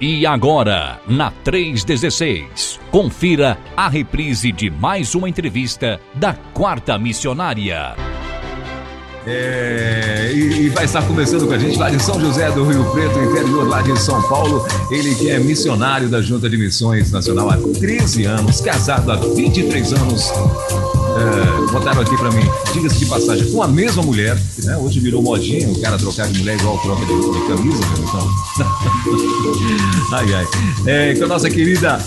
E agora, na 316, confira a reprise de mais uma entrevista da Quarta Missionária. É, e, e, vai estar conversando com a gente lá de São José do Rio Preto, interior lá de São Paulo. Ele que é missionário da Junta de Missões Nacional há 13 anos, casado há 23 anos é, botaram aqui pra mim, diga-se de passagem, com a mesma mulher, né, hoje virou modinha, o cara trocar de mulher igual troca de, de camisa, né, então. ai, ai. É, com a nossa querida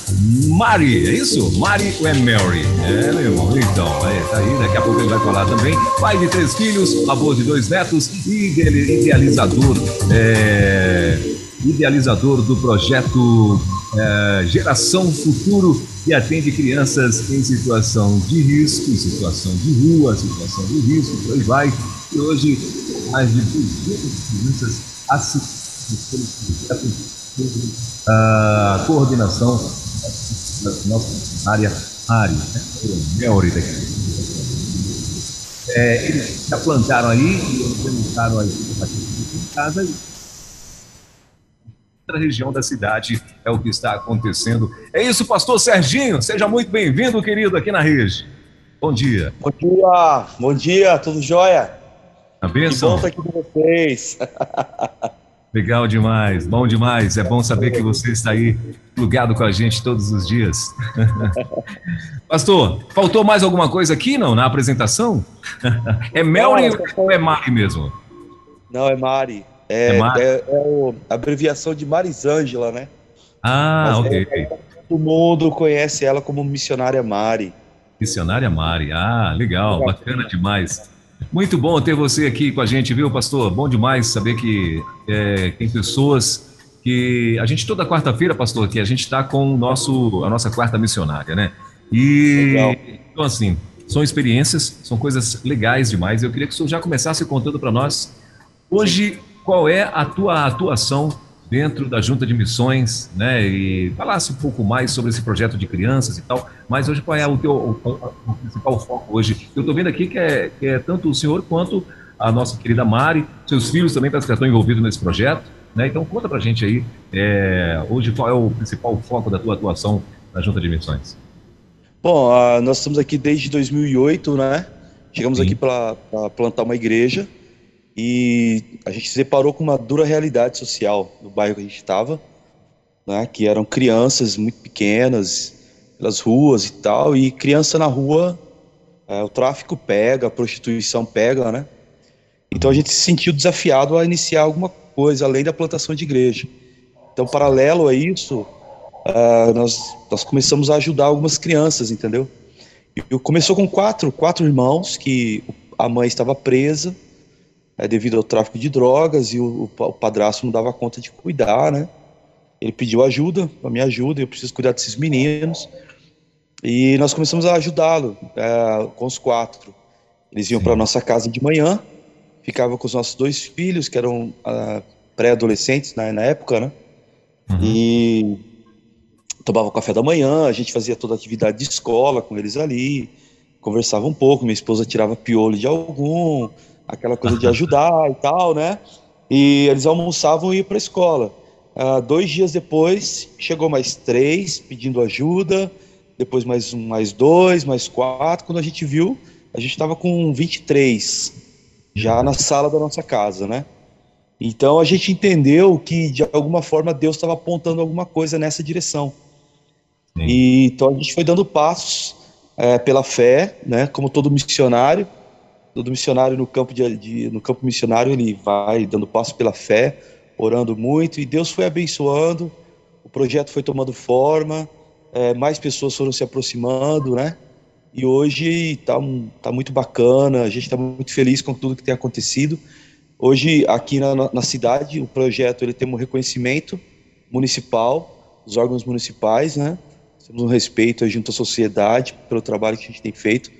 Mari, é isso? Mari ou é Mary? É, meu irmão, então, é, tá aí, daqui a pouco ele vai falar também. Pai de três filhos, avô de dois netos e idealizador, é, idealizador do projeto é, Geração Futuro que atende crianças em situação de risco, situação de rua, situação de risco, por aí vai. E hoje, mais de 200 crianças assistidas pelo projeto a coordenação da nossa área área, né? Melry daqui. É, eles já plantaram aí, implementaram aí em casa outra região da cidade é o que está acontecendo. É isso, pastor Serginho. Seja muito bem-vindo, querido, aqui na rede. Bom dia. Bom dia, bom dia, tudo jóia? A bênção. Que bom estar aqui com vocês. Legal demais, bom demais. É bom saber que você está aí plugado com a gente todos os dias. Pastor, faltou mais alguma coisa aqui, não, na apresentação? É Melry ou é Mari mesmo? Não, é Mari. É, é, é, é a abreviação de Marisângela, né? Ah, Mas ok. É, todo mundo conhece ela como missionária Mari. Missionária Mari, ah, legal, bacana demais. Muito bom ter você aqui com a gente, viu, pastor? Bom demais saber que é, tem pessoas que a gente toda quarta-feira, pastor, que a gente está com o nosso a nossa quarta missionária, né? E legal. então assim, são experiências, são coisas legais demais. Eu queria que o senhor já começasse contando para nós hoje qual é a tua atuação dentro da Junta de Missões, né? E falasse um pouco mais sobre esse projeto de crianças e tal. Mas hoje qual é o teu o, o, principal foco hoje? Eu estou vendo aqui que é, que é, tanto o senhor quanto a nossa querida Mari, seus filhos também parece que estão envolvidos nesse projeto, né? Então conta para gente aí é, hoje qual é o principal foco da tua atuação na Junta de Missões. Bom, uh, nós estamos aqui desde 2008, né? Chegamos Sim. aqui para plantar uma igreja e a gente se deparou com uma dura realidade social no bairro que a gente estava, né, que eram crianças muito pequenas pelas ruas e tal, e criança na rua, é, o tráfico pega, a prostituição pega, né? Então a gente se sentiu desafiado a iniciar alguma coisa além da plantação de igreja. Então, paralelo a isso, uh, nós, nós começamos a ajudar algumas crianças, entendeu? E começou com quatro, quatro irmãos que a mãe estava presa, é, devido ao tráfico de drogas e o, o padrasto não dava conta de cuidar, né? Ele pediu ajuda, a minha ajuda, eu preciso cuidar desses meninos. E nós começamos a ajudá-lo é, com os quatro. Eles iam para nossa casa de manhã, ficavam com os nossos dois filhos, que eram ah, pré-adolescentes na, na, época, né? Uhum. E tomava café da manhã, a gente fazia toda a atividade de escola com eles ali, conversava um pouco, minha esposa tirava piolho de algum, aquela coisa de ajudar e tal, né? E eles almoçavam e iam para a escola. Uh, dois dias depois, chegou mais três pedindo ajuda, depois mais um, mais dois, mais quatro. Quando a gente viu, a gente estava com 23 já na sala da nossa casa, né? Então a gente entendeu que de alguma forma Deus estava apontando alguma coisa nessa direção. Sim. E então a gente foi dando passos é, pela fé, né? Como todo missionário do missionário no campo de, de, no campo missionário ele vai dando passo pela fé, orando muito e Deus foi abençoando. O projeto foi tomando forma, é, mais pessoas foram se aproximando, né? E hoje está tá muito bacana, a gente está muito feliz com tudo que tem acontecido. Hoje aqui na, na cidade o projeto ele tem um reconhecimento municipal, os órgãos municipais, né? Temos um respeito junto à sociedade pelo trabalho que a gente tem feito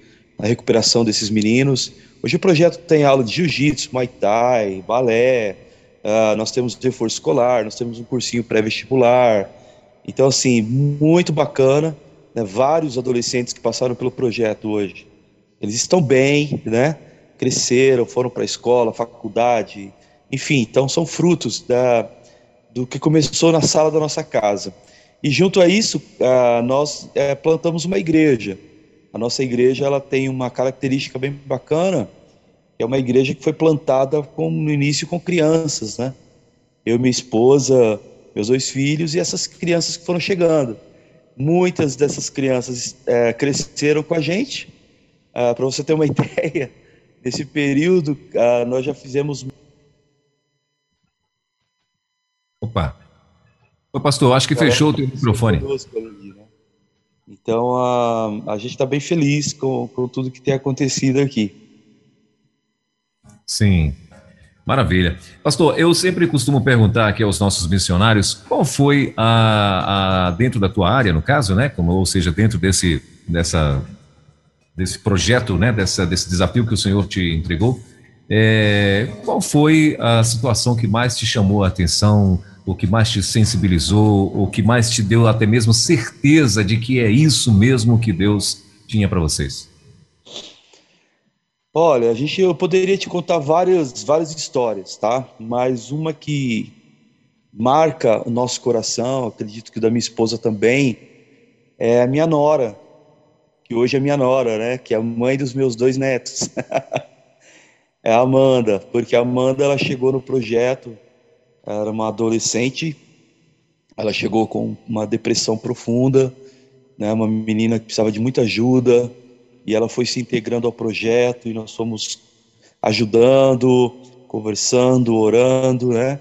a recuperação desses meninos. Hoje o projeto tem aula de jiu-jitsu, muay thai, balé, uh, nós temos reforço escolar, nós temos um cursinho pré-vestibular. Então, assim, muito bacana. Né? Vários adolescentes que passaram pelo projeto hoje, eles estão bem, né? Cresceram, foram para a escola, faculdade, enfim. Então, são frutos da, do que começou na sala da nossa casa. E junto a isso, uh, nós uh, plantamos uma igreja. A nossa igreja ela tem uma característica bem bacana, que é uma igreja que foi plantada com, no início com crianças, né? Eu, minha esposa, meus dois filhos e essas crianças que foram chegando. Muitas dessas crianças é, cresceram com a gente. Ah, Para você ter uma ideia, nesse período ah, nós já fizemos. Opa! Ô, pastor, acho que fechou o teu microfone. Né? Então a, a gente está bem feliz com, com tudo que tem acontecido aqui. Sim. Maravilha. Pastor, eu sempre costumo perguntar aqui aos nossos missionários qual foi a, a dentro da tua área, no caso, né? Como, ou seja, dentro desse, dessa, desse projeto, né? Dessa, desse desafio que o Senhor te entregou, é, qual foi a situação que mais te chamou a atenção, o que mais te sensibilizou, o que mais te deu até mesmo certeza de que é isso mesmo que Deus tinha para vocês? Olha, a gente, eu poderia te contar várias, várias histórias, tá? Mas uma que marca o nosso coração, acredito que da minha esposa também, é a minha nora, que hoje é minha nora, né? Que é a mãe dos meus dois netos. é a Amanda, porque a Amanda ela chegou no projeto, era uma adolescente, ela chegou com uma depressão profunda, né? Uma menina que precisava de muita ajuda e ela foi se integrando ao projeto e nós fomos ajudando, conversando, orando, né?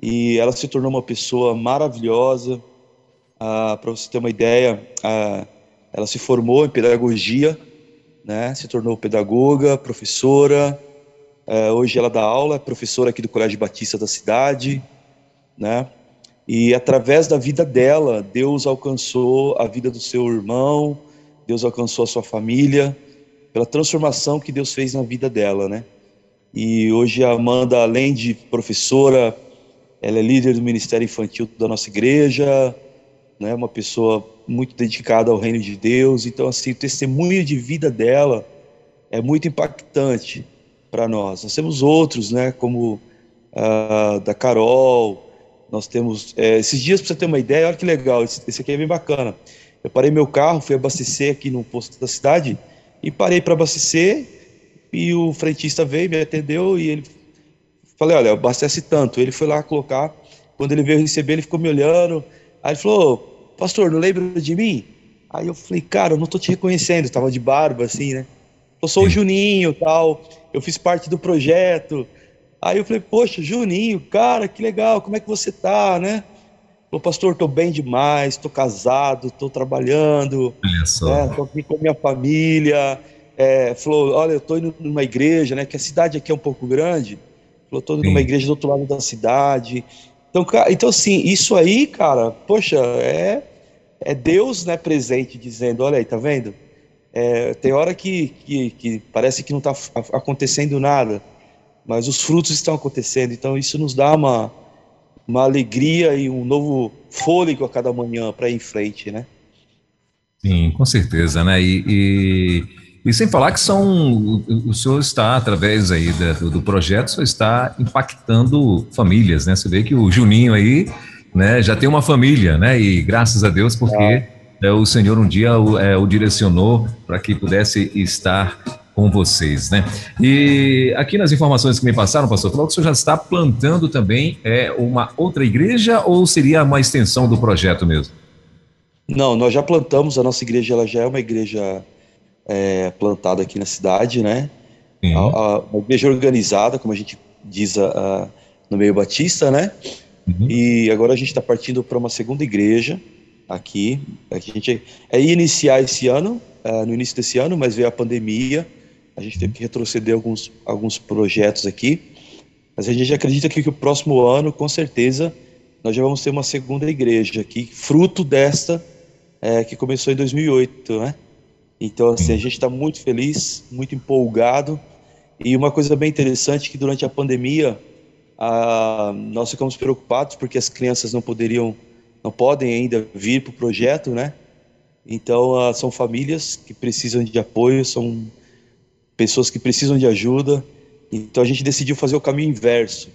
E ela se tornou uma pessoa maravilhosa. Ah, Para você ter uma ideia, ah, ela se formou em pedagogia, né? Se tornou pedagoga, professora. Ah, hoje ela dá aula, é professora aqui do Colégio Batista da cidade, né? E através da vida dela, Deus alcançou a vida do seu irmão, Deus alcançou a sua família, pela transformação que Deus fez na vida dela, né? E hoje a Amanda, além de professora, ela é líder do Ministério Infantil da nossa igreja, né? Uma pessoa muito dedicada ao reino de Deus. Então, assim, o testemunho de vida dela é muito impactante para nós. Nós temos outros, né? Como a da Carol. Nós temos é, esses dias para você ter uma ideia. Olha que legal. Esse, esse aqui é bem bacana. Eu parei meu carro, fui abastecer aqui no posto da cidade e parei para abastecer e o frentista veio, me atendeu e ele falei, olha, abastece tanto. Ele foi lá colocar, quando ele veio receber, ele ficou me olhando. Aí ele falou, pastor, não lembra de mim? Aí eu falei, cara, eu não tô te reconhecendo, eu tava de barba assim, né? Eu sou o Juninho, tal. Eu fiz parte do projeto. Aí eu falei, poxa, Juninho, cara, que legal, como é que você tá, né? Falou, pastor, estou bem demais, estou casado, estou trabalhando, estou né, aqui com a minha família. É, falou, olha, eu estou indo numa igreja, né? Que a cidade aqui é um pouco grande. Falou, estou indo numa igreja do outro lado da cidade. Então, então assim, isso aí, cara, poxa, é, é Deus, né, presente, dizendo, olha aí, tá vendo? É, tem hora que, que, que parece que não está acontecendo nada, mas os frutos estão acontecendo. Então, isso nos dá uma uma alegria e um novo fôlego a cada manhã para ir em frente, né? Sim, com certeza, né? E, e, e, sem falar que são o, senhor está através aí da, do projeto, só está impactando famílias, né? Você vê que o Juninho aí, né, já tem uma família, né? E graças a Deus porque é. É, o Senhor um dia o, é, o direcionou para que pudesse estar com vocês, né? E aqui nas informações que me passaram, pastor, falou que o senhor já está plantando também é, uma outra igreja ou seria uma extensão do projeto mesmo? Não, nós já plantamos, a nossa igreja ela já é uma igreja é, plantada aqui na cidade, né? A, a, uma igreja organizada, como a gente diz a, no meio batista, né? Uhum. E agora a gente está partindo para uma segunda igreja aqui. A gente é iniciar esse ano, uh, no início desse ano, mas veio a pandemia a gente teve que retroceder alguns, alguns projetos aqui, mas a gente acredita que, que o próximo ano, com certeza, nós já vamos ter uma segunda igreja aqui, fruto desta é, que começou em 2008, né? Então, assim, a gente está muito feliz, muito empolgado. E uma coisa bem interessante que durante a pandemia a, nós ficamos preocupados porque as crianças não poderiam, não podem ainda vir para o projeto, né? Então, a, são famílias que precisam de apoio, são pessoas que precisam de ajuda. Então a gente decidiu fazer o caminho inverso.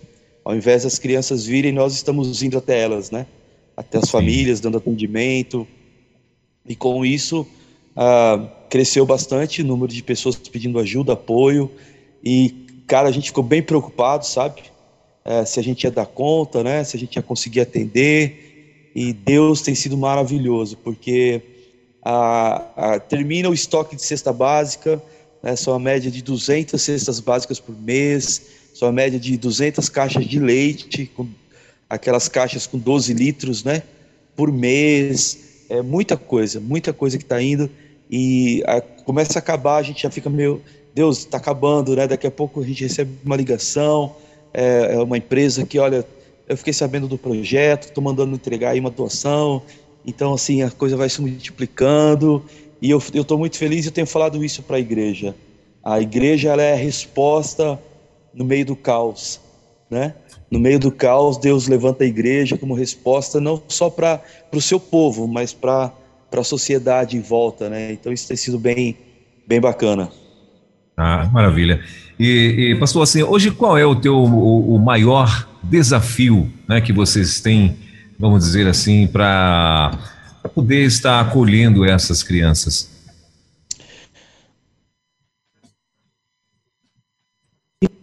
Ao invés das crianças virem, nós estamos indo até elas, né? Até as famílias, dando atendimento. E com isso, ah, cresceu bastante o número de pessoas pedindo ajuda, apoio. E, cara, a gente ficou bem preocupado, sabe? É, se a gente ia dar conta, né? Se a gente ia conseguir atender. E Deus tem sido maravilhoso, porque a, a, termina o estoque de cesta básica, né, são a média de 200 cestas básicas por mês, são a média de 200 caixas de leite, com aquelas caixas com 12 litros, né, por mês, é muita coisa, muita coisa que está indo, e a, começa a acabar, a gente já fica meio, Deus, está acabando, né, daqui a pouco a gente recebe uma ligação, é, é uma empresa que, olha, eu fiquei sabendo do projeto, estou mandando entregar aí uma doação, então, assim, a coisa vai se multiplicando e eu estou muito feliz e tenho falado isso para a igreja. A igreja ela é a resposta no meio do caos, né? No meio do caos, Deus levanta a igreja como resposta não só para o seu povo, mas para a sociedade em volta, né? Então isso tem sido bem, bem bacana. Ah, maravilha. E, e pastor, assim, hoje qual é o teu o, o maior desafio, né, que vocês têm vamos dizer assim, para poder estar acolhendo essas crianças?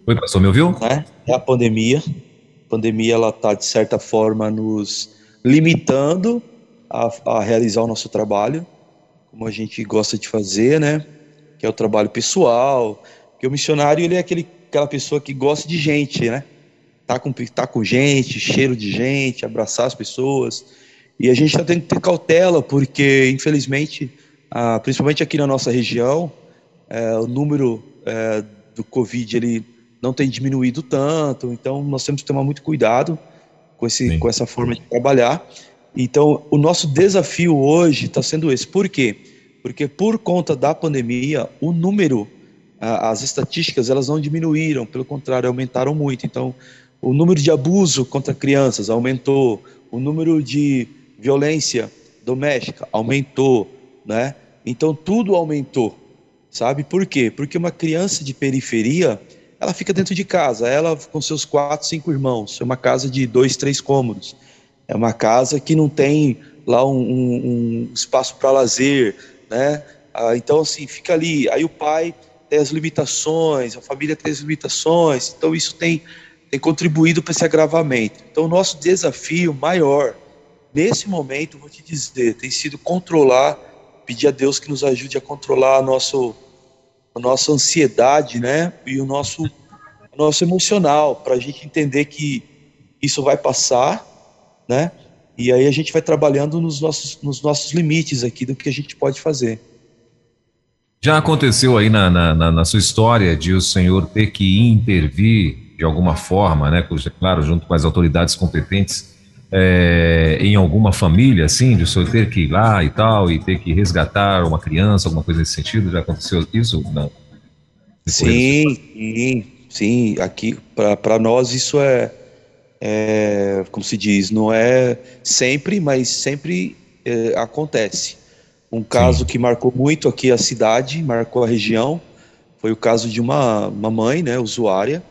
Oi, pastor, me ouviu? É, é a pandemia. A pandemia, ela está, de certa forma, nos limitando a, a realizar o nosso trabalho, como a gente gosta de fazer, né? Que é o trabalho pessoal. Porque o missionário, ele é aquele, aquela pessoa que gosta de gente, né? tá com, tá com gente, cheiro de gente, abraçar as pessoas. E a gente está tendo que ter cautela, porque, infelizmente, ah, principalmente aqui na nossa região, é, o número é, do Covid ele não tem diminuído tanto, então nós temos que tomar muito cuidado com, esse, com essa forma de trabalhar. Então, o nosso desafio hoje está sendo esse. Por quê? Porque por conta da pandemia, o número, as estatísticas, elas não diminuíram, pelo contrário, aumentaram muito. Então, o número de abuso contra crianças aumentou, o número de violência doméstica aumentou, né? Então tudo aumentou, sabe? Por quê? Porque uma criança de periferia, ela fica dentro de casa, ela com seus quatro, cinco irmãos, é uma casa de dois, três cômodos, é uma casa que não tem lá um, um, um espaço para lazer, né? Ah, então assim fica ali, aí o pai tem as limitações, a família tem as limitações, então isso tem tem contribuído para esse agravamento. Então, o nosso desafio maior, nesse momento, vou te dizer, tem sido controlar, pedir a Deus que nos ajude a controlar a, nosso, a nossa ansiedade, né? E o nosso, o nosso emocional, para a gente entender que isso vai passar, né? E aí a gente vai trabalhando nos nossos, nos nossos limites aqui do que a gente pode fazer. Já aconteceu aí na, na, na, sua história de o senhor ter que intervir de alguma forma, né, claro, junto com as autoridades competentes, é, em alguma família, assim, de o senhor ter que ir lá e tal, e ter que resgatar uma criança, alguma coisa nesse sentido? Já aconteceu isso? Não. sim, sim, sim. Aqui, para nós, isso é, é, como se diz, não é sempre, mas sempre é, acontece. Um caso sim. que marcou muito aqui a cidade, marcou a região, foi o caso de uma, uma mãe, né, usuária,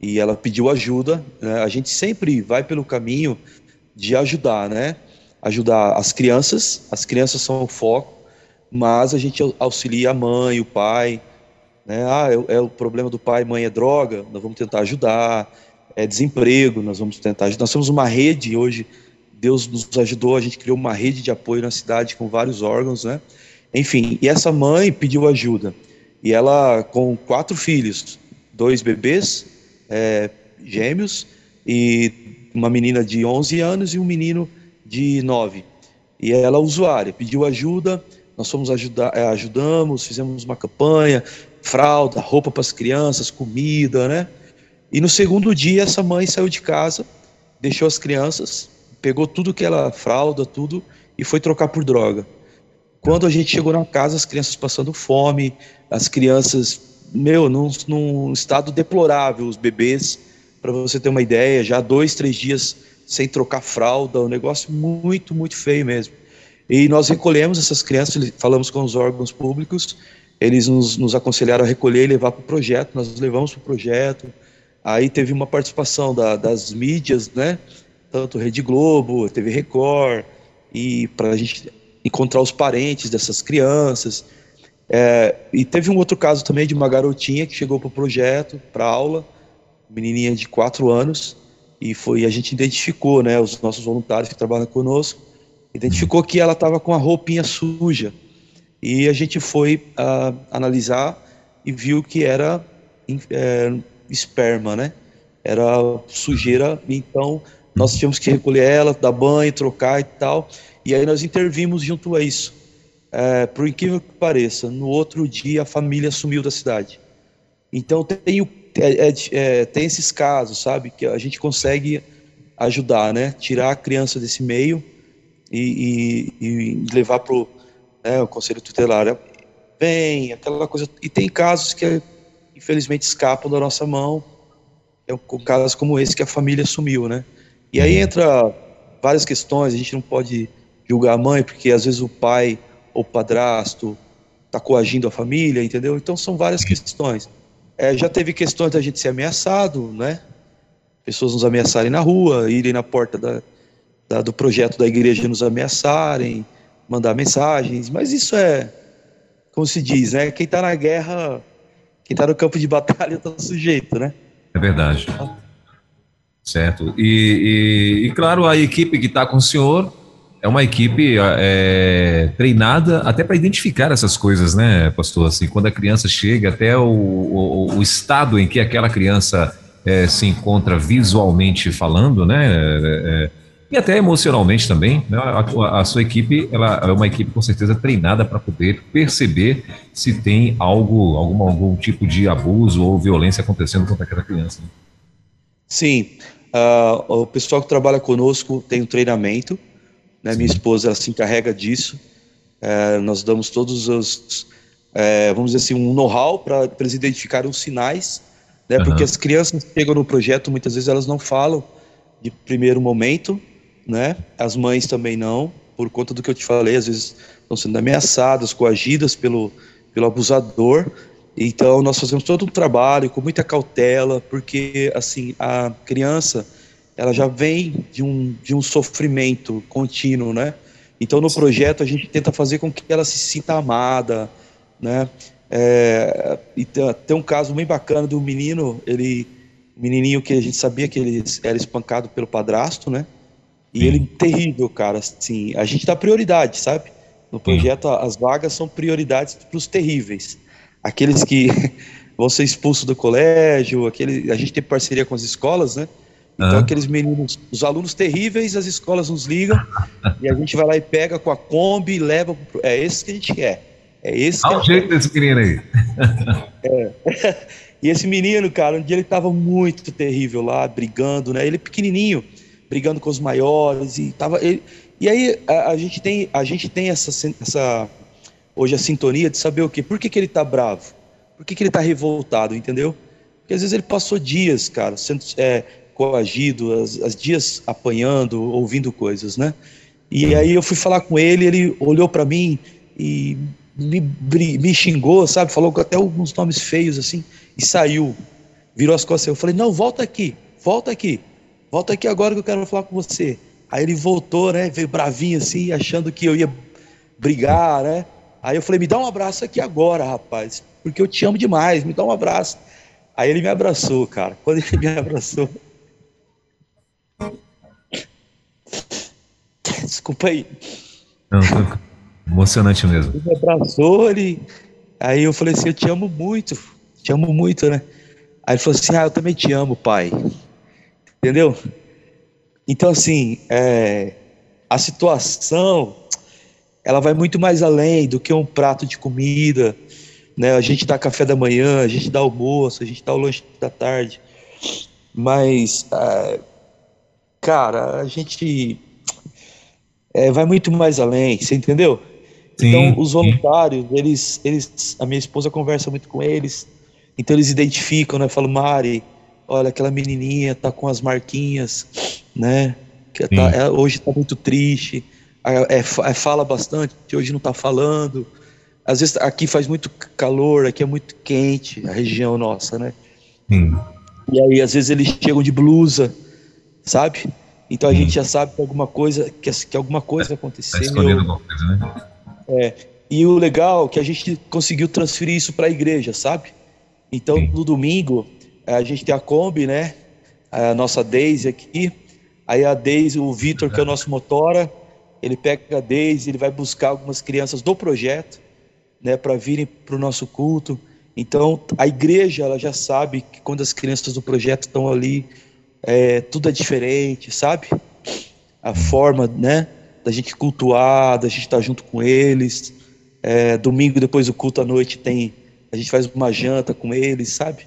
e ela pediu ajuda. Né? A gente sempre vai pelo caminho de ajudar, né? Ajudar as crianças, as crianças são o foco, mas a gente auxilia a mãe, o pai, né? Ah, é, é o problema do pai, mãe é droga, nós vamos tentar ajudar. É desemprego, nós vamos tentar. Nós temos uma rede hoje, Deus nos ajudou, a gente criou uma rede de apoio na cidade com vários órgãos, né? Enfim, e essa mãe pediu ajuda. E ela, com quatro filhos, dois bebês, é, gêmeos, e uma menina de 11 anos e um menino de 9. E ela, usuária, pediu ajuda, nós fomos ajudar, é, ajudamos, fizemos uma campanha, fralda, roupa para as crianças, comida, né? E no segundo dia, essa mãe saiu de casa, deixou as crianças, pegou tudo que ela, fralda, tudo, e foi trocar por droga. Quando a gente chegou na casa, as crianças passando fome, as crianças meu, num, num estado deplorável, os bebês, para você ter uma ideia, já dois, três dias sem trocar fralda, um negócio muito, muito feio mesmo. E nós recolhemos essas crianças, falamos com os órgãos públicos, eles nos, nos aconselharam a recolher e levar para o projeto, nós levamos para o projeto, Aí teve uma participação da, das mídias, né? Tanto Rede Globo, TV Record, e para a gente encontrar os parentes dessas crianças. É, e teve um outro caso também de uma garotinha que chegou para o projeto, para aula, menininha de 4 anos, e foi a gente identificou, né, os nossos voluntários que trabalham conosco, identificou que ela estava com a roupinha suja. E a gente foi uh, analisar e viu que era é, esperma, né? Era sujeira, então nós tivemos que recolher ela, dar banho, trocar e tal. E aí nós intervimos junto a isso. É, por incrível que pareça, no outro dia a família sumiu da cidade. Então tem, é, é, é, tem esses casos, sabe, que a gente consegue ajudar, né? Tirar a criança desse meio e, e, e levar para né, o conselho tutelar. Vem, aquela coisa. E tem casos que infelizmente escapam da nossa mão. É um casos como esse que a família sumiu, né? E aí entra várias questões. A gente não pode julgar a mãe porque às vezes o pai ou o padrasto está coagindo a família, entendeu? Então são várias questões. É, já teve questões da gente ser ameaçado, né? Pessoas nos ameaçarem na rua, irem na porta da, da, do projeto da igreja nos ameaçarem, mandar mensagens, mas isso é, como se diz, né? Quem está na guerra, quem está no campo de batalha está sujeito, né? É verdade. Certo. E, e, e claro, a equipe que está com o senhor é uma equipe é, treinada até para identificar essas coisas, né, pastor? Assim, quando a criança chega, até o, o, o estado em que aquela criança é, se encontra visualmente falando, né? É, é e até emocionalmente também, né? a, a, sua equipe ela é uma equipe com certeza treinada para poder perceber se tem algo, algum, algum tipo de abuso ou violência acontecendo contra aquela criança. Né? Sim, uh, o pessoal que trabalha conosco tem um treinamento né? Minha esposa se encarrega disso. É, nós damos todos os, é, vamos dizer assim, um know-how para eles identificarem os sinais, né? Uhum. Porque as crianças chegam no projeto, muitas vezes elas não falam de primeiro momento, né? As mães também não, por conta do que eu te falei, às vezes estão sendo ameaçadas, coagidas pelo, pelo abusador. Então nós fazemos todo um trabalho com muita cautela, porque assim a criança ela já vem de um, de um sofrimento contínuo, né? Então, no projeto, a gente tenta fazer com que ela se sinta amada, né? É, e tem um caso bem bacana do menino, ele, menininho que a gente sabia que ele era espancado pelo padrasto, né? E Sim. ele, terrível, cara, assim, a gente dá prioridade, sabe? No projeto, Sim. as vagas são prioridades para os terríveis. Aqueles que vão ser expulsos do colégio, aquele, a gente tem parceria com as escolas, né? Então, aqueles meninos, os alunos terríveis, as escolas nos ligam e a gente vai lá e pega com a Kombi e leva. Pro... É esse que a gente quer. É esse Olha o jeito desse menino aí. É. E esse menino, cara, um dia ele tava muito terrível lá, brigando, né? Ele é pequenininho, brigando com os maiores e tava. Ele... E aí a, a, gente tem, a gente tem essa, essa hoje a sintonia de saber o quê? Por que, que ele tá bravo? Por que, que ele tá revoltado, entendeu? Porque às vezes ele passou dias, cara, sendo, é, coagido, as, as dias apanhando, ouvindo coisas, né? E aí eu fui falar com ele, ele olhou para mim e me, me xingou, sabe? Falou até alguns nomes feios assim e saiu. Virou as costas. Eu falei: "Não, volta aqui. Volta aqui. Volta aqui agora que eu quero falar com você". Aí ele voltou, né? Veio bravinho assim, achando que eu ia brigar, né? Aí eu falei: "Me dá um abraço aqui agora, rapaz, porque eu te amo demais. Me dá um abraço". Aí ele me abraçou, cara. Quando ele me abraçou, Desculpa aí. Não, tô... emocionante mesmo. Ele me abraçou, ele... aí eu falei assim, eu te amo muito, te amo muito, né? Aí ele falou assim, ah, eu também te amo, pai. Entendeu? Então, assim, é... a situação, ela vai muito mais além do que um prato de comida, né? A gente dá café da manhã, a gente dá almoço, a gente dá o lanche da tarde, mas, é... cara, a gente é, vai muito mais além, você entendeu? Sim, então, os voluntários, eles, eles, a minha esposa conversa muito com eles, então eles identificam, né? Falam, Mari, olha, aquela menininha tá com as marquinhas, né? Que tá, ela, hoje tá muito triste, é, é, fala bastante, hoje não tá falando. Às vezes aqui faz muito calor, aqui é muito quente, a região nossa, né? Sim. E aí, às vezes, eles chegam de blusa, sabe? Então a gente já sabe que alguma coisa, que, que alguma coisa aconteceu. Tá alguma coisa, né? É. E o legal é que a gente conseguiu transferir isso para a igreja, sabe? Então, Sim. no domingo, a gente tem a Kombi, né? A nossa Daisy aqui. Aí a Daisy, o Vitor, que é o nosso motora, ele pega a Daisy, ele vai buscar algumas crianças do projeto, né, para virem para o nosso culto. Então, a igreja, ela já sabe que quando as crianças do projeto estão ali, é, tudo é diferente, sabe? A forma, né, da gente cultuar, da gente estar junto com eles. É, domingo, depois do culto à noite, tem a gente faz uma janta com eles, sabe?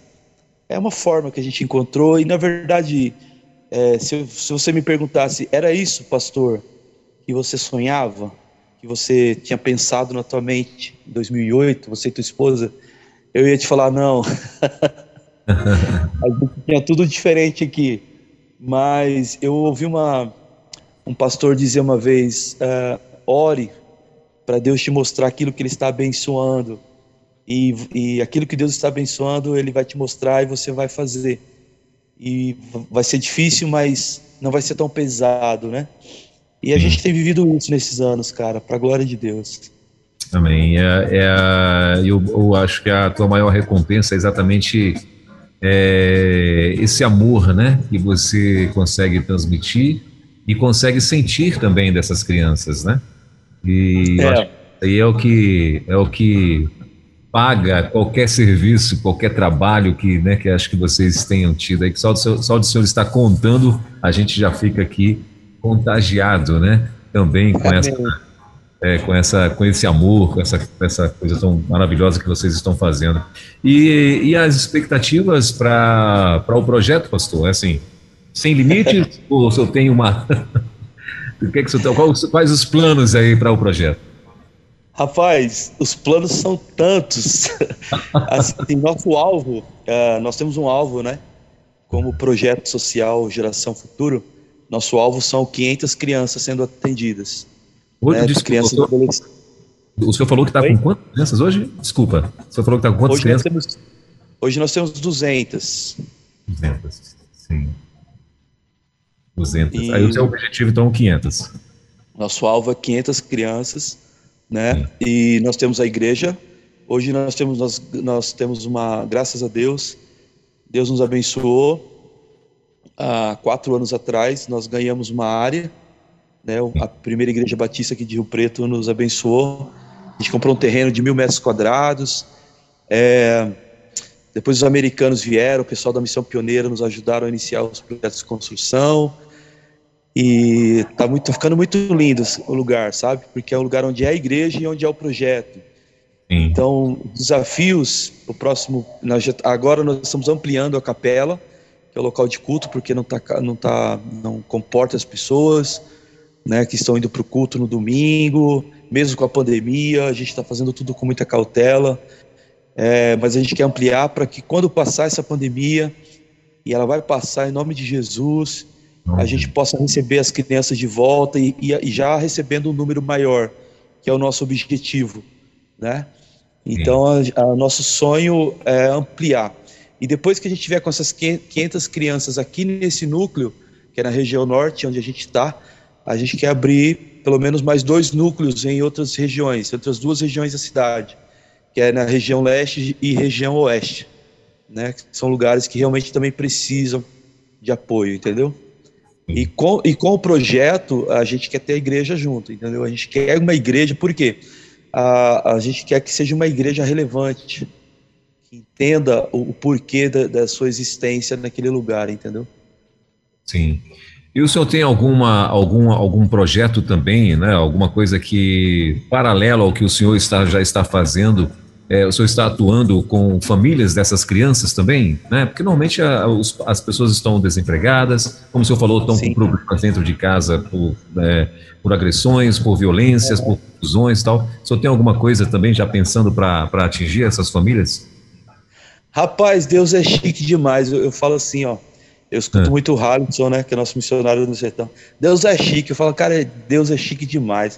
É uma forma que a gente encontrou e, na verdade, é, se, se você me perguntasse, era isso, pastor, que você sonhava, que você tinha pensado na tua mente em 2008, você e tua esposa, eu ia te falar, não. a gente tinha tudo diferente aqui. Mas eu ouvi uma, um pastor dizer uma vez: uh, ore para Deus te mostrar aquilo que Ele está abençoando. E, e aquilo que Deus está abençoando, Ele vai te mostrar e você vai fazer. E vai ser difícil, mas não vai ser tão pesado, né? E a gente tem vivido isso nesses anos, cara, para glória de Deus. Amém. É, é, eu, eu, acho que a tua maior recompensa é exatamente é, esse amor, né, que você consegue transmitir e consegue sentir também dessas crianças, né? E é. é o que é o que paga qualquer serviço, qualquer trabalho que, né, que acho que vocês tenham tido aí, que só, seu, só o senhor está contando, a gente já fica aqui contagiado, né, também com essa, é, com essa, com esse amor, com essa, essa coisa tão maravilhosa que vocês estão fazendo. E, e as expectativas para o projeto, pastor, é assim, sem limites ou o senhor tem uma... o que, é que o senhor, quais, quais os planos aí para o projeto? Rapaz, os planos são tantos. assim, nosso alvo, uh, nós temos um alvo, né? Como projeto social Geração Futuro, nosso alvo são 500 crianças sendo atendidas. Hoje, né, desculpa, crianças o, senhor, o senhor falou que está com quantas crianças hoje? Desculpa, o senhor falou que está com quantas hoje crianças? Nós temos, hoje nós temos 200. 200, sim. 200. E... Aí o seu objetivo, então, 500. Nosso alvo é 500 crianças né? E nós temos a igreja. Hoje nós temos nós, nós temos uma, graças a Deus, Deus nos abençoou. Há quatro anos atrás nós ganhamos uma área, né? A primeira igreja batista aqui de Rio Preto nos abençoou. A gente comprou um terreno de mil metros quadrados. É, depois os americanos vieram, o pessoal da Missão Pioneira nos ajudaram a iniciar os projetos de construção. E tá, muito, tá ficando muito lindo o lugar, sabe? Porque é um lugar onde é a igreja e onde é o projeto. Sim. Então, desafios, o próximo, nós já, agora nós estamos ampliando a capela, que é o local de culto, porque não tá, não tá, não comporta as pessoas, né, que estão indo para o culto no domingo, mesmo com a pandemia, a gente está fazendo tudo com muita cautela, é, mas a gente quer ampliar para que quando passar essa pandemia, e ela vai passar em nome de Jesus, a gente possa receber as crianças de volta e, e, e, já recebendo um número maior, que é o nosso objetivo, né? Então, o nosso sonho é ampliar. E depois que a gente tiver com essas 500 crianças aqui nesse núcleo, que é na região norte, onde a gente está, a gente quer abrir pelo menos mais dois núcleos em outras regiões, outras duas regiões da cidade, que é na região leste e região oeste, né? São lugares que realmente também precisam de apoio, entendeu? E com, e com o projeto, a gente quer ter a igreja junto, entendeu? A gente quer uma igreja, por quê? A, a gente quer que seja uma igreja relevante, que entenda o, o porquê da, da sua existência naquele lugar, entendeu? Sim. E o senhor tem alguma, algum, algum projeto também, né? Alguma coisa que paralelo ao que o senhor está, já está fazendo é, o senhor está atuando com famílias dessas crianças também? Né? Porque normalmente a, os, as pessoas estão desempregadas, como o senhor falou, estão Sim. com problemas dentro de casa por, é, por agressões, por violências, é. por confusões e tal. O senhor tem alguma coisa também já pensando para atingir essas famílias? Rapaz, Deus é chique demais. Eu, eu falo assim, ó. Eu escuto é. muito o Harrison, né, que é nosso missionário no sertão. Deus é chique. Eu falo, cara, Deus é chique demais.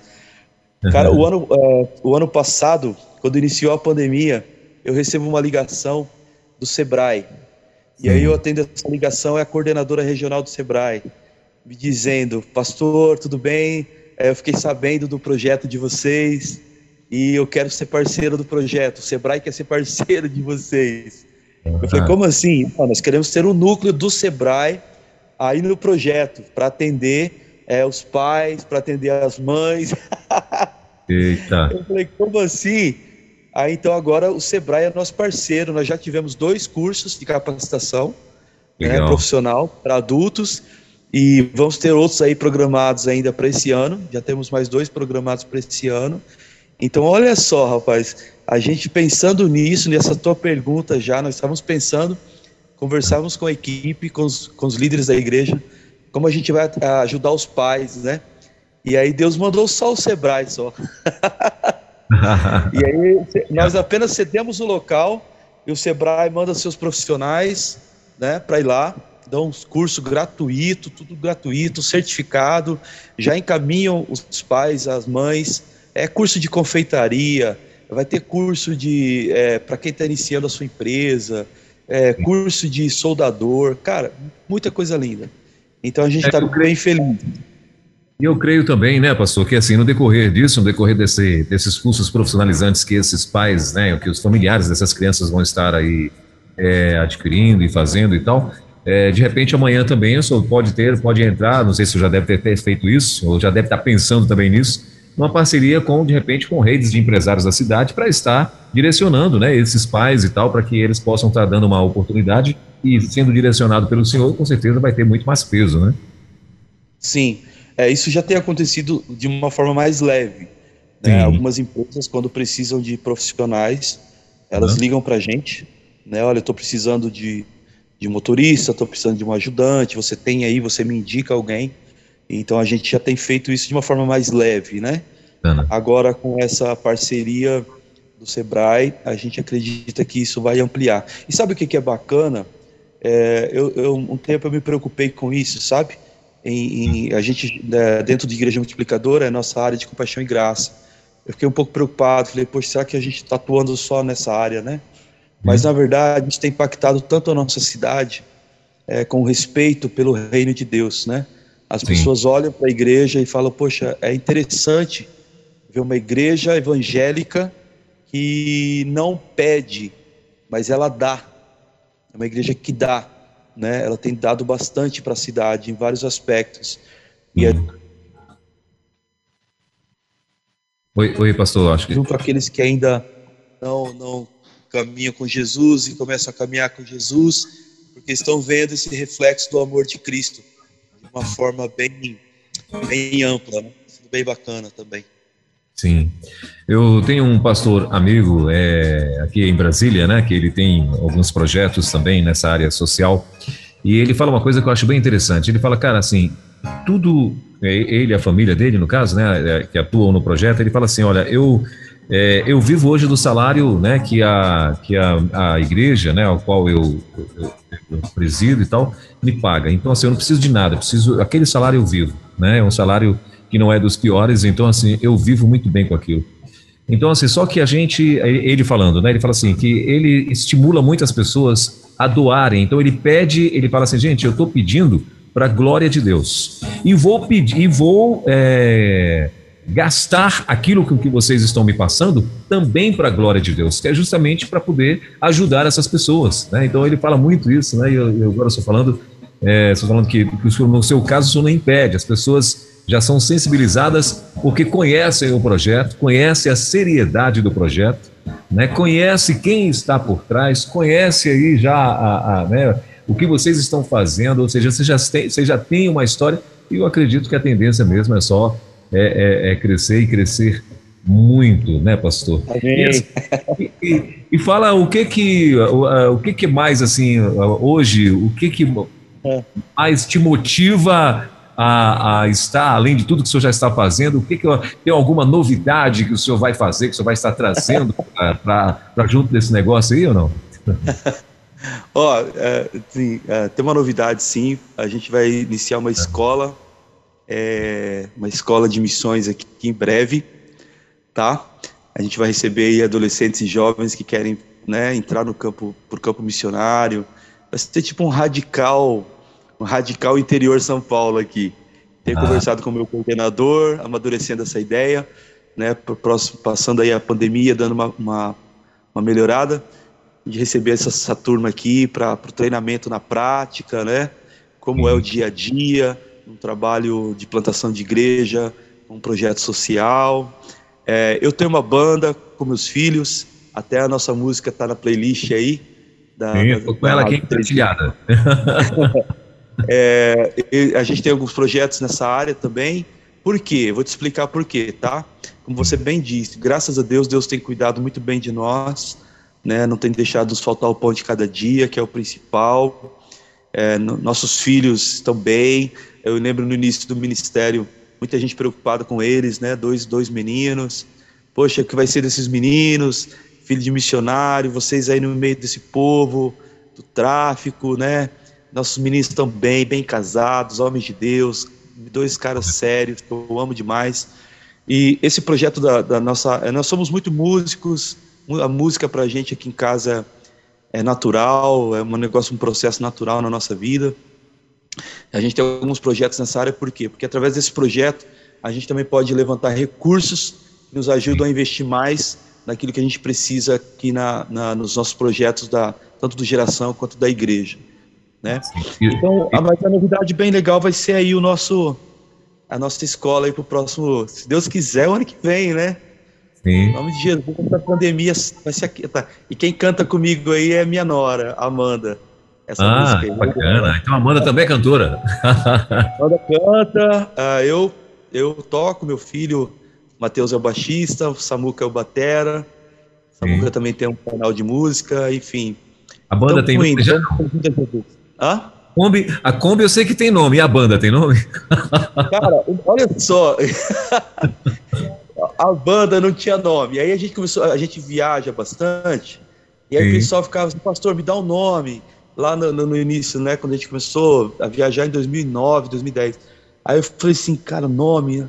Cara, uhum. o, ano, uh, o ano passado, quando iniciou a pandemia, eu recebo uma ligação do Sebrae. E aí eu atendo essa ligação, é a coordenadora regional do Sebrae, me dizendo, pastor, tudo bem? É, eu fiquei sabendo do projeto de vocês e eu quero ser parceiro do projeto. O Sebrae quer ser parceiro de vocês. Eu falei, como assim? nós queremos ter o um núcleo do Sebrae aí no projeto para atender é, os pais, para atender as mães. Eita. Eu falei, como assim? Aí então agora o Sebrae é nosso parceiro. Nós já tivemos dois cursos de capacitação né, profissional para adultos e vamos ter outros aí programados ainda para esse ano. Já temos mais dois programados para esse ano. Então, olha só, rapaz, a gente pensando nisso, nessa tua pergunta já, nós estávamos pensando, conversávamos com a equipe, com os, com os líderes da igreja, como a gente vai ajudar os pais, né? E aí Deus mandou só o Sebrae só. e aí nós apenas cedemos o local e o Sebrae manda seus profissionais, né, para ir lá, dão um curso gratuito, tudo gratuito, certificado, já encaminham os pais, as mães, é curso de confeitaria, vai ter curso de é, para quem está iniciando a sua empresa, é, curso de soldador, cara, muita coisa linda. Então a gente está é, bem feliz. E eu creio também, né, pastor, que assim, no decorrer disso, no decorrer desse, desses cursos profissionalizantes que esses pais, né, que os familiares dessas crianças vão estar aí é, adquirindo e fazendo e tal, é, de repente amanhã também o senhor pode ter, pode entrar, não sei se já deve ter feito isso, ou já deve estar pensando também nisso, uma parceria com, de repente, com redes de empresários da cidade para estar direcionando né, esses pais e tal, para que eles possam estar dando uma oportunidade e sendo direcionado pelo senhor, com certeza vai ter muito mais peso, né? Sim, é, isso já tem acontecido de uma forma mais leve. Né? Algumas empresas, quando precisam de profissionais, elas uhum. ligam para a gente, né? Olha, eu estou precisando de, de motorista, estou precisando de um ajudante, você tem aí, você me indica alguém. Então a gente já tem feito isso de uma forma mais leve, né? Ana. Agora com essa parceria do Sebrae, a gente acredita que isso vai ampliar. E sabe o que, que é bacana? É, eu, eu, um tempo eu me preocupei com isso, sabe? Em, em, a gente, né, dentro de Igreja Multiplicadora, é nossa área de compaixão e graça. Eu fiquei um pouco preocupado, falei, poxa, será que a gente está atuando só nessa área, né? Mas, na verdade, isso tem impactado tanto a nossa cidade, é, com respeito pelo reino de Deus, né? As Sim. pessoas olham para a igreja e falam: Poxa, é interessante ver uma igreja evangélica que não pede, mas ela dá. É uma igreja que dá, né? Ela tem dado bastante para a cidade em vários aspectos. E é... Oi, oi, pastor, acho que junto àqueles que ainda não não caminham com Jesus e começam a caminhar com Jesus, porque estão vendo esse reflexo do amor de Cristo uma forma bem, bem ampla, né? bem bacana também. Sim. Eu tenho um pastor amigo é, aqui em Brasília, né, que ele tem alguns projetos também nessa área social, e ele fala uma coisa que eu acho bem interessante. Ele fala, cara, assim, tudo, é, ele a família dele, no caso, né, é, que atuam no projeto, ele fala assim, olha, eu é, eu vivo hoje do salário né, que, a, que a, a igreja, né, ao qual eu, eu, eu, presido e tal, me paga. Então, assim, eu não preciso de nada, preciso aquele salário eu vivo. Né, é um salário que não é dos piores, então, assim, eu vivo muito bem com aquilo. Então, assim, só que a gente, ele falando, né, ele fala assim, que ele estimula muitas pessoas a doarem. Então, ele pede, ele fala assim, gente, eu estou pedindo para a glória de Deus. E vou pedir, e vou. É, gastar aquilo que vocês estão me passando também para a glória de Deus, que é justamente para poder ajudar essas pessoas. Né? Então ele fala muito isso, né? E eu, eu agora estou falando, é, estou falando que, que no seu caso isso não impede, as pessoas já são sensibilizadas porque conhecem o projeto, conhecem a seriedade do projeto, né? conhece quem está por trás, conhece aí já a, a né, o que vocês estão fazendo, ou seja, você já tem, você já uma história e eu acredito que a tendência mesmo é só é, é, é crescer e crescer muito, né, pastor? E, e, e, fala o que que o, o que que mais assim hoje, o que que é. mais te motiva a, a, estar além de tudo que o senhor já está fazendo? O que que tem alguma novidade que o senhor vai fazer, que o senhor vai estar trazendo para junto desse negócio aí ou não? Ó, oh, é, é, tem uma novidade sim. A gente vai iniciar uma escola é, uma escola de missões aqui em breve, tá? A gente vai receber adolescentes e jovens que querem né, entrar no campo, por campo missionário, vai ser tipo um radical, um radical interior São Paulo aqui. Tenho ah. conversado com o meu coordenador, amadurecendo essa ideia, né, próximo, passando aí a pandemia, dando uma, uma, uma melhorada, de receber essa, essa turma aqui para o treinamento na prática, né, como é o dia a dia, um trabalho de plantação de igreja, um projeto social. É, eu tenho uma banda com meus filhos, até a nossa música está na playlist aí. Da, Sim, da, com ela aqui compartilhada. é, a gente tem alguns projetos nessa área também. Por quê? Vou te explicar por quê, tá? Como você bem disse, graças a Deus, Deus tem cuidado muito bem de nós, né? Não tem deixado nos faltar o pão de cada dia, que é o principal. É, no, nossos filhos estão bem. Eu lembro no início do ministério, muita gente preocupada com eles, né? Dois, dois meninos. Poxa, o que vai ser desses meninos? Filho de missionário, vocês aí no meio desse povo, do tráfico, né? Nossos meninos estão bem, bem casados, homens de Deus, dois caras sérios, que eu amo demais. E esse projeto da, da nossa. É, nós somos muito músicos, a música para a gente aqui em casa é natural, é um negócio, um processo natural na nossa vida. A gente tem alguns projetos nessa área, por quê? Porque através desse projeto a gente também pode levantar recursos que nos ajudam a investir mais naquilo que a gente precisa aqui na, na nos nossos projetos, da, tanto do Geração quanto da igreja. Né? Então, a, mas a novidade bem legal vai ser aí o nosso, a nossa escola aí para o próximo, se Deus quiser, o ano que vem, né? Sim. Em nome de Jesus, a pandemia vai ser aqui. Tá? E quem canta comigo aí é minha nora, Amanda. Essa ah, música aí. bacana. Então a Amanda também é cantora. Amanda canta, uh, eu, eu toco, meu filho Matheus é o baixista, o Samuca é o batera. Samuca Sim. também tem um canal de música, enfim. A banda então, tem já? Hã? Kombi, a Kombi eu sei que tem nome, e a banda tem nome? Cara, olha só. a banda não tinha nome. Aí a gente começou, a gente viaja bastante, e aí Sim. o pessoal ficava assim, pastor, me dá um nome. Lá no, no, no, início, né, quando a gente começou a viajar em 2009, 2010. Aí eu falei assim, cara, nome.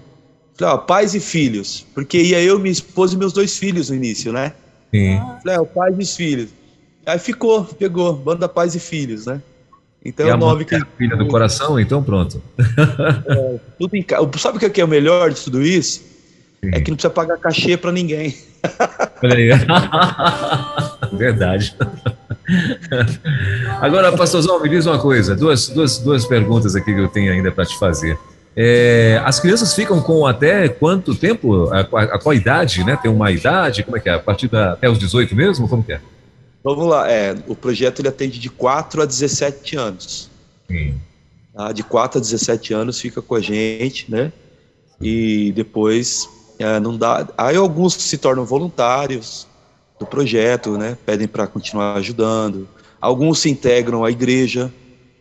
Falei, ó, pais e filhos. Porque ia eu, minha esposa e meus dois filhos no início, né? Sim. Falei, ó, pais e filhos. Aí ficou, pegou, banda pais e filhos, né? Então é o nome que. É filha do coração, então pronto. É, tudo em... Sabe o que é o melhor de tudo isso? É que não precisa pagar cachê para ninguém. Olha aí. Verdade. Agora, pastorzão, me diz uma coisa, duas, duas, duas perguntas aqui que eu tenho ainda para te fazer. É, as crianças ficam com até quanto tempo? A, a, a, qual idade, né? Tem uma idade? Como é que é? A partir da, até os 18 mesmo? Como que é? Vamos lá, é, o projeto ele atende de 4 a 17 anos. Sim. Tá? De 4 a 17 anos fica com a gente, né? E depois é, não dá. Aí alguns se tornam voluntários do projeto, né? Pedem para continuar ajudando. Alguns se integram à igreja,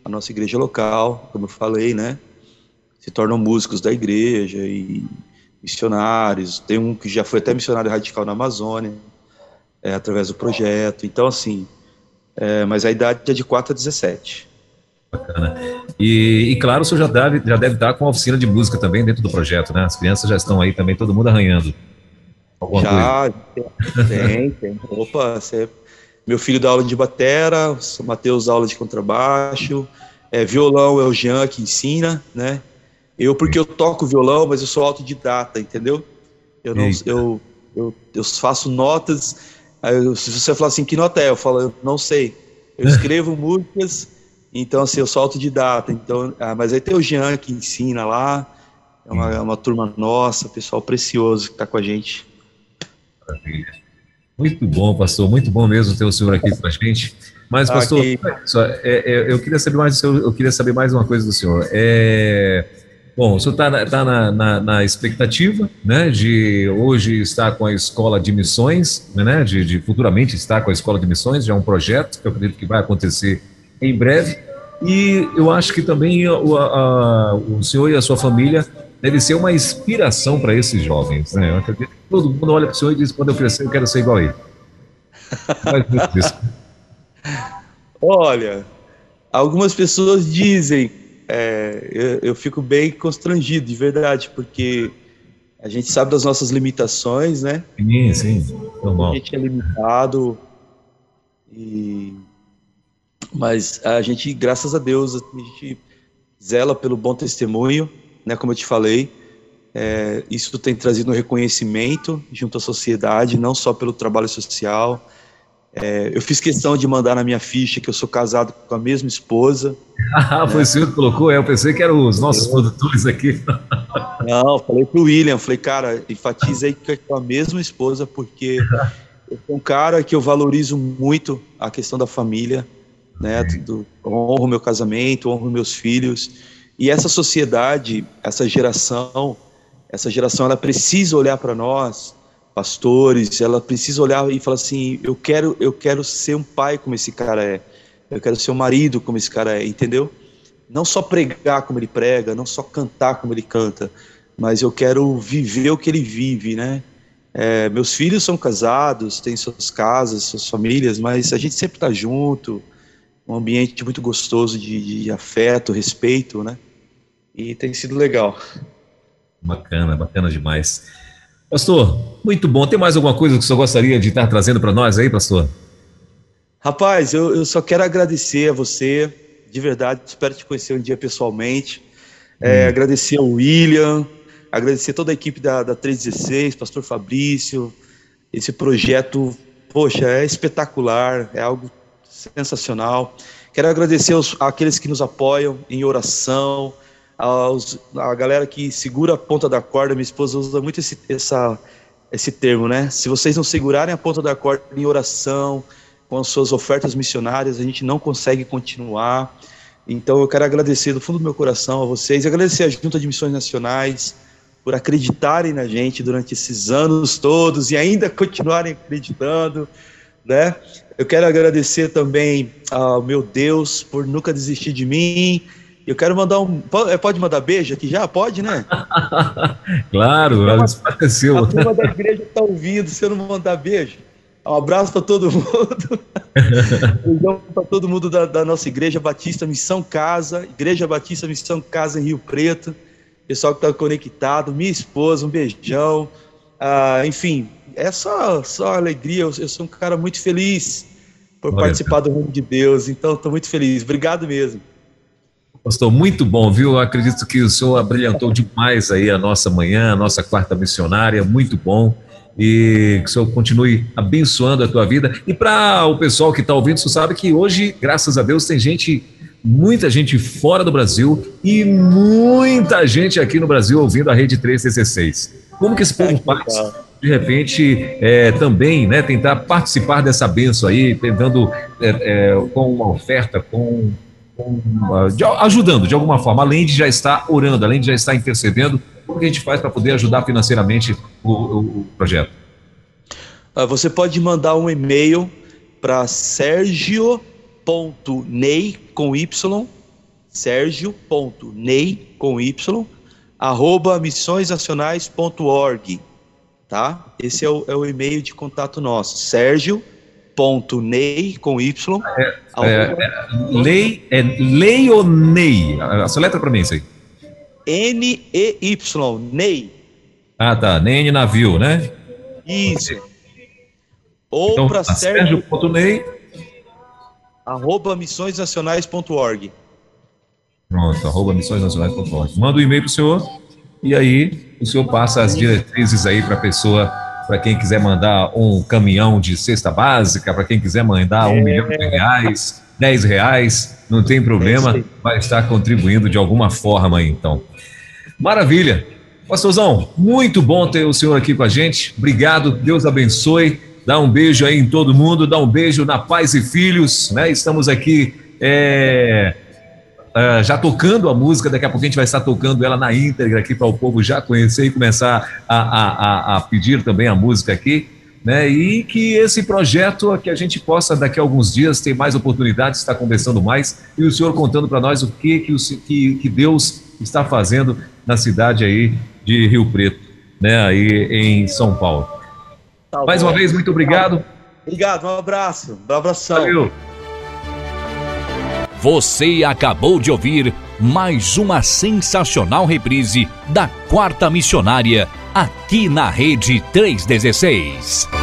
a nossa igreja local, como eu falei, né? Se tornam músicos da igreja e missionários. Tem um que já foi até missionário radical na Amazônia, é, através do projeto. Então, assim, é, mas a idade é de 4 a 17. Bacana. E, e, claro, o senhor já deve, já deve estar com a oficina de música também dentro do projeto, né? As crianças já estão aí também, todo mundo arranhando. Alguma já, coisa. tem, tem. Opa, você... meu filho dá aula de batera, o Matheus dá aula de contrabaixo, é, violão é o Jean que ensina, né? Eu, porque eu toco violão, mas eu sou autodidata, entendeu? Eu, não, eu, eu, eu faço notas, aí se você falar assim, que nota é? Eu falo, eu não sei. Eu escrevo músicas então, assim, eu sou autodidata. Então, ah, mas aí tem o Jean que ensina lá. É uma, é uma turma nossa, pessoal precioso que está com a gente. Maravilha. Muito bom, pastor. Muito bom mesmo ter o senhor aqui com a gente. Mas, pastor, aqui... só, é, é, eu queria saber mais eu queria saber mais uma coisa do senhor. É, bom, o senhor está tá na, na, na, expectativa, né, de hoje estar com a escola de missões, né, de, de futuramente estar com a escola de missões, já é um projeto que eu acredito que vai acontecer em breve. E eu acho que também o, a, o senhor e a sua família deve ser uma inspiração para esses jovens. Né? Eu acredito que todo mundo olha para o senhor e diz: quando eu crescer, eu quero ser igual a ele. Olha, algumas pessoas dizem, é, eu, eu, fico bem constrangido, de verdade, porque a gente sabe das nossas limitações, né? Sim, sim, normal. A gente é limitado e Mas a gente, graças a Deus, a gente zela pelo bom testemunho, né? Como eu te falei, é, isso tem trazido um reconhecimento junto à sociedade, não só pelo trabalho social. É, eu fiz questão de mandar na minha ficha que eu sou casado com a mesma esposa. Ah, foi né? o senhor que colocou? É, eu pensei que eram os nossos produtores aqui. Não, falei pro William, falei, cara, enfatiza aí que é com a mesma esposa, porque eu sou um cara que eu valorizo muito a questão da família, né? Do, honro meu casamento, honro meus filhos. E essa sociedade, essa geração, essa geração ela precisa olhar para nós, pastores, ela precisa olhar e falar assim, eu quero, eu quero ser um pai como esse cara é. Eu quero ser um marido como esse cara é, entendeu? Não só pregar como ele prega, não só cantar como ele canta, mas eu quero viver o que ele vive, né? É, meus filhos são casados, têm suas casas, suas famílias, mas a gente sempre está junto, um ambiente muito gostoso de, de afeto, respeito, né? E tem sido legal. Bacana, bacana demais. Pastor, muito bom. Tem mais alguma coisa que o senhor gostaria de estar trazendo para nós aí, pastor? Rapaz, eu, eu, só quero agradecer a você, de verdade, espero te conhecer um dia pessoalmente. É, hum. Agradecer ao William, agradecer toda a equipe da, da 316, pastor Fabrício. Esse projeto, poxa, é espetacular, é algo sensacional. Quero agradecer aos, àqueles que nos apoiam em oração, aos, a galera que segura a ponta da corda, minha esposa usa muito esse, essa, esse termo, né? Se vocês não segurarem a ponta da corda em oração, com as suas ofertas missionárias, a gente não consegue continuar. Então eu quero agradecer do fundo do meu coração a vocês, agradecer à Junta de Missões Nacionais por acreditarem na gente durante esses anos todos e ainda continuarem acreditando, né? Eu quero agradecer também ao meu Deus por nunca desistir de mim eu quero mandar um. É, pode mandar beijo aqui já? Pode, né? claro, a, aconteceu. A turma da igreja está ouvindo, se eu não mandar beijo. Um abraço para todo mundo. Beijão para todo mundo da, da, nossa Igreja Batista Missão Casa, Igreja Batista Missão Casa em Rio Preto. Pessoal que está conectado, minha esposa, um beijão. Ah, enfim, é só, só alegria. Eu, eu sou um cara muito feliz por Olha. participar do Reino de Deus, então estou muito feliz. Obrigado mesmo. Pastor, muito bom, viu? Eu acredito que o senhor abrilhantou demais aí a nossa manhã, a nossa quarta missionária, muito bom. E que o senhor continue abençoando a tua vida. E para o pessoal que está ouvindo, você sabe que hoje, graças a Deus, tem gente, muita gente fora do Brasil e muita gente aqui no Brasil ouvindo a Rede 316. Como que esse povo faz? de repente é, também né, tentar participar dessa benção aí, tentando é, é, com uma oferta, com de, ajudando de alguma forma, além de já estar orando, além de já estar intercedendo, como que a gente faz para poder ajudar financeiramente o, o, o projeto? Ah, você pode mandar um e-mail para sergio.ney com y, sergio.ney com y, arroba missõesnacionais.org, tá? Esse é o, é o e-mail de contato nosso, sergio ponto Ney com Y. É, é, é, lei, é Lei ou Ney? Essa letra para mim, isso aí. N-E-Y, Ney. Ah, tá. Nem navio, né? Isso. Ou então, para tá, Sérgio. Ney. Arroba missõesnacionais.org. Pronto, arroba missõesnacionais.org. Manda o um e-mail para o senhor e aí o senhor passa as diretrizes aí para a pessoa para quem quiser mandar um caminhão de cesta básica, para quem quiser mandar um é. milhão de reais, dez reais, não tem problema, é vai estar contribuindo de alguma forma aí, então. Maravilha. Pastorzão, muito bom ter o senhor aqui com a gente. Obrigado, Deus abençoe. Dá um beijo aí em todo mundo, dá um beijo na paz e filhos, né? Estamos aqui é, uh, já tocando a música, daqui a pouco a gente vai estar tocando ela na íntegra aqui para o povo já conhecer e começar a, a, a, pedir também a música aqui. Né, e que esse projeto, que a gente possa daqui a alguns dias ter mais oportunidades, estar conversando mais, e o senhor contando para nós o que, que, o, que, que Deus está fazendo na cidade aí de Rio Preto, né, aí em São Paulo. Tá mais uma vez, muito obrigado. Obrigado, um abraço, um abração. Valeu. Você acabou de ouvir mais uma sensacional reprise da Quarta Missionária, aqui na Rede 316.